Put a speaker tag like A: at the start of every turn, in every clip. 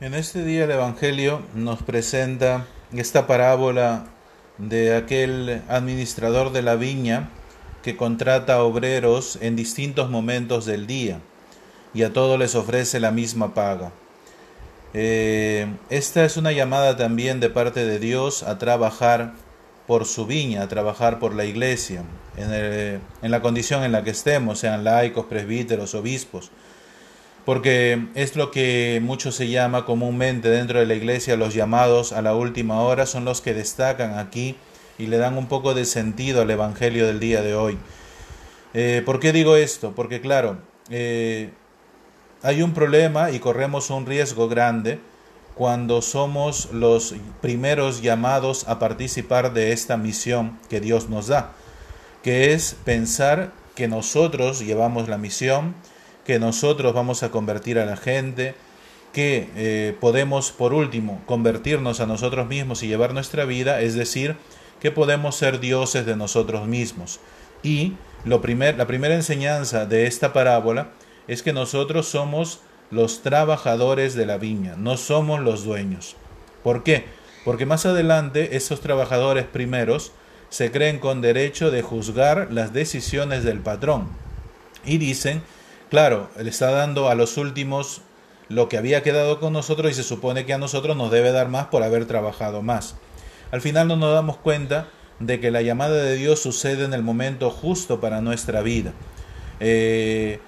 A: En este día el Evangelio nos presenta esta parábola de aquel administrador de la viña que contrata obreros en distintos momentos del día y a todos les ofrece la misma paga. Eh, esta es una llamada también de parte de Dios a trabajar por su viña, a trabajar por la iglesia, en, en la condición en la que estemos, sean laicos, presbíteros, obispos porque es lo que mucho se llama comúnmente dentro de la iglesia los llamados a la última hora, son los que destacan aquí y le dan un poco de sentido al Evangelio del día de hoy. Eh, ¿Por qué digo esto? Porque claro, eh, hay un problema y corremos un riesgo grande cuando somos los primeros llamados a participar de esta misión que Dios nos da, que es pensar que nosotros llevamos la misión, que nosotros vamos a convertir a la gente, que eh, podemos por último convertirnos a nosotros mismos y llevar nuestra vida, es decir, que podemos ser dioses de nosotros mismos. Y lo primer, la primera enseñanza de esta parábola es que nosotros somos los trabajadores de la viña, no somos los dueños. ¿Por qué? Porque más adelante esos trabajadores primeros se creen con derecho de juzgar las decisiones del patrón y dicen Claro, le está dando a los últimos lo que había quedado con nosotros y se supone que a nosotros nos debe dar más por haber trabajado más. Al final no nos damos cuenta de que la llamada de Dios sucede en el momento justo para nuestra vida. Eh,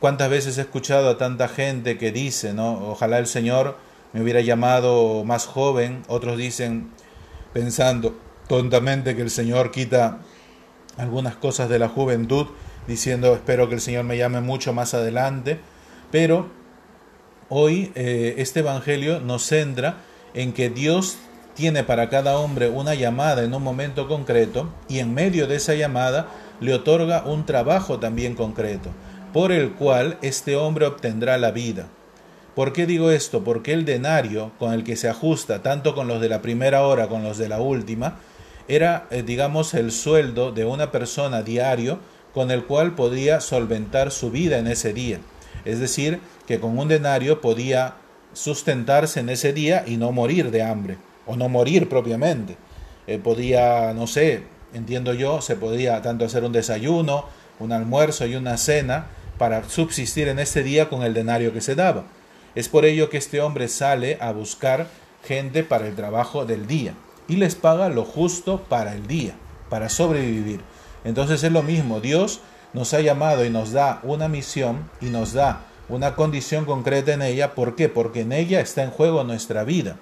A: ¿Cuántas veces he escuchado a tanta gente que dice, ¿no? ojalá el Señor me hubiera llamado más joven? Otros dicen, pensando tontamente que el Señor quita algunas cosas de la juventud diciendo espero que el Señor me llame mucho más adelante, pero hoy eh, este Evangelio nos centra en que Dios tiene para cada hombre una llamada en un momento concreto y en medio de esa llamada le otorga un trabajo también concreto, por el cual este hombre obtendrá la vida. ¿Por qué digo esto? Porque el denario con el que se ajusta tanto con los de la primera hora con los de la última, era, eh, digamos, el sueldo de una persona diario con el cual podía solventar su vida en ese día. Es decir, que con un denario podía sustentarse en ese día y no morir de hambre, o no morir propiamente. Eh, podía, no sé, entiendo yo, se podía tanto hacer un desayuno, un almuerzo y una cena para subsistir en ese día con el denario que se daba. Es por ello que este hombre sale a buscar gente para el trabajo del día y les paga lo justo para el día, para sobrevivir. Entonces es lo mismo, Dios nos ha llamado y nos da una misión y nos da una condición concreta en ella. ¿Por qué? Porque en ella está en juego nuestra vida.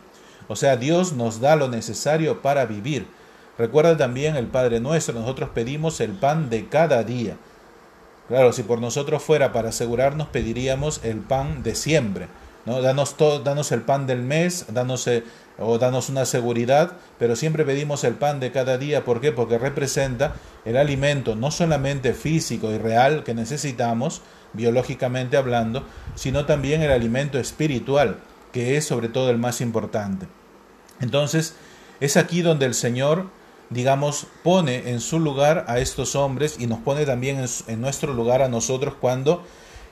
A: O sea, Dios nos da lo necesario para vivir. Recuerda también el Padre nuestro, nosotros pedimos el pan de cada día. Claro, si por nosotros fuera para asegurarnos, pediríamos el pan de siempre. Danos el pan del mes, danos eh, o danos una seguridad, pero siempre pedimos el pan de cada día. ¿Por qué? Porque representa el alimento no solamente físico y real que necesitamos, biológicamente hablando, sino también el alimento espiritual, que es sobre todo el más importante. Entonces, es aquí donde el Señor, digamos, pone en su lugar a estos hombres y nos pone también en, nuestro lugar a nosotros cuando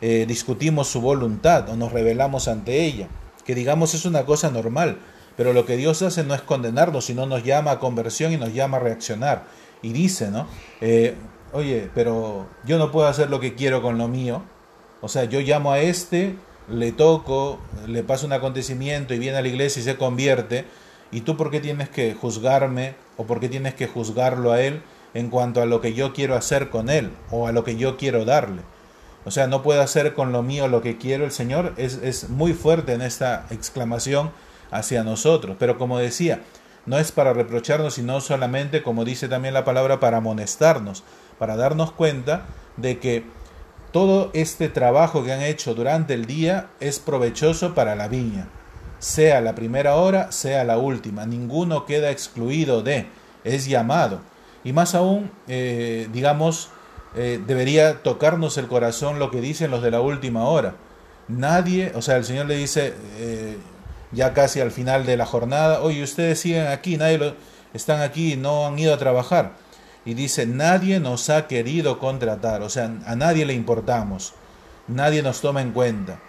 A: eh, discutimos su voluntad o nos rebelamos ante ella, que digamos es una cosa normal pero lo que Dios hace no es condenarnos, sino nos llama a conversión y nos llama a reaccionar. Y dice, ¿no? Eh, oye, pero yo no puedo hacer lo que quiero con lo mío. O sea, yo llamo a este, le toco, le pasa un acontecimiento y viene a la iglesia y se convierte. ¿Y tú por qué tienes que juzgarme o por qué tienes que juzgarlo a él en cuanto a lo que yo quiero hacer con él o a lo que yo quiero darle? O sea, no puedo hacer con lo mío lo que quiero. El Señor es, es muy fuerte en esta exclamación hacia nosotros. Pero como decía, no es para reprocharnos, sino solamente, como dice también la palabra, para amonestarnos, para darnos cuenta de que todo este trabajo que han hecho durante el día es provechoso para la viña, sea la primera hora, sea la última, ninguno queda excluido de, es llamado. Y más aún, eh, digamos, eh, debería tocarnos el corazón lo que dicen los de la última hora. Nadie, o sea, el Señor le dice, eh, ya casi al final de la jornada, oye, ustedes siguen aquí, nadie están aquí, no han ido a trabajar. Y dice, nadie nos ha querido contratar, o sea, a nadie le importamos, nadie nos toma en cuenta.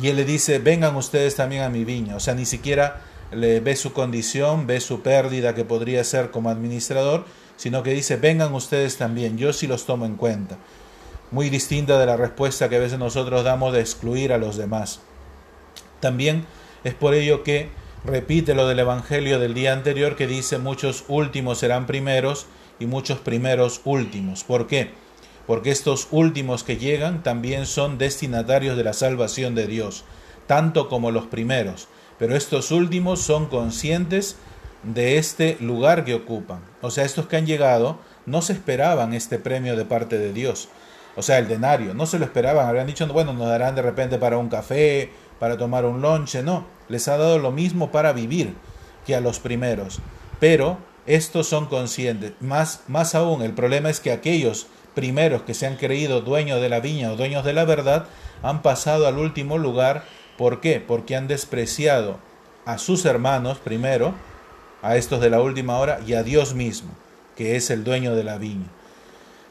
A: y él le dice, vengan ustedes también a mi viña. O sea, ni siquiera le ve su condición, ve su pérdida que podría ser como administrador, sino que dice, vengan ustedes también, yo sí los tomo en cuenta. Muy distinta de la respuesta que a veces nosotros damos de excluir a los demás. También es por ello que repite lo del Evangelio del día anterior que dice muchos últimos serán primeros y muchos primeros últimos. ¿Por qué? Porque estos últimos que llegan también son destinatarios de la salvación de Dios, tanto como los primeros. Pero estos últimos son conscientes de este lugar que ocupan. O sea, estos que han llegado no se esperaban este premio de parte de Dios. O sea, el denario, no se lo esperaban, habrían dicho, bueno, nos darán de repente para un café, para tomar un lonche, no, les ha dado lo mismo para vivir que a los primeros. Pero estos son conscientes. Más, más aún, el problema es que aquellos primeros que se han creído dueños de la viña o dueños de la verdad han pasado al último lugar. ¿Por qué? Porque han despreciado a sus hermanos primero, a estos de la última hora, y a Dios mismo, que es el dueño de la viña.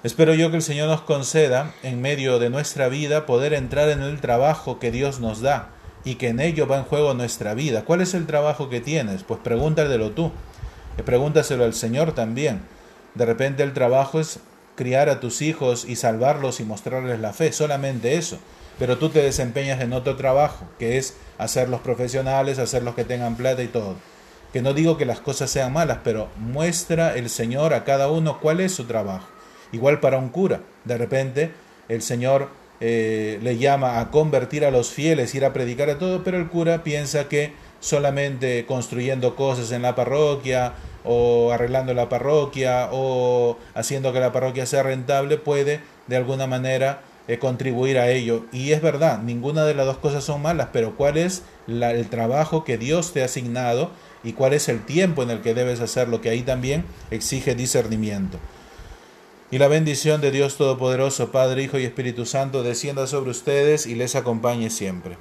A: Espero yo que el Señor nos conceda, en medio de nuestra vida, poder entrar en el trabajo que Dios nos da y que en ello va en juego nuestra vida. ¿Cuál es el trabajo que tienes? Pues pregúntalo tú. Y pregúntaselo al Señor también. De repente el trabajo es criar a tus hijos y salvarlos y mostrarles la fe, solamente eso. Pero tú te desempeñas en otro trabajo, que es hacerlos profesionales, hacerlos que tengan plata y todo. Que no digo que las cosas sean malas, pero muestra el Señor a cada uno cuál es su trabajo. Igual para un cura. De repente el Señor eh, le llama a convertir a los fieles, ir a predicar a todo, pero el cura piensa que solamente construyendo cosas en la parroquia o arreglando la parroquia o haciendo que la parroquia sea rentable puede de alguna manera eh, contribuir a ello. Y es verdad, ninguna de las dos cosas son malas, pero ¿cuál es el trabajo que Dios te ha asignado y cuál es el tiempo en el que debes hacerlo? Que ahí también exige discernimiento. Y la bendición de Dios Todopoderoso, Padre, Hijo y Espíritu Santo, descienda sobre ustedes y les acompañe siempre.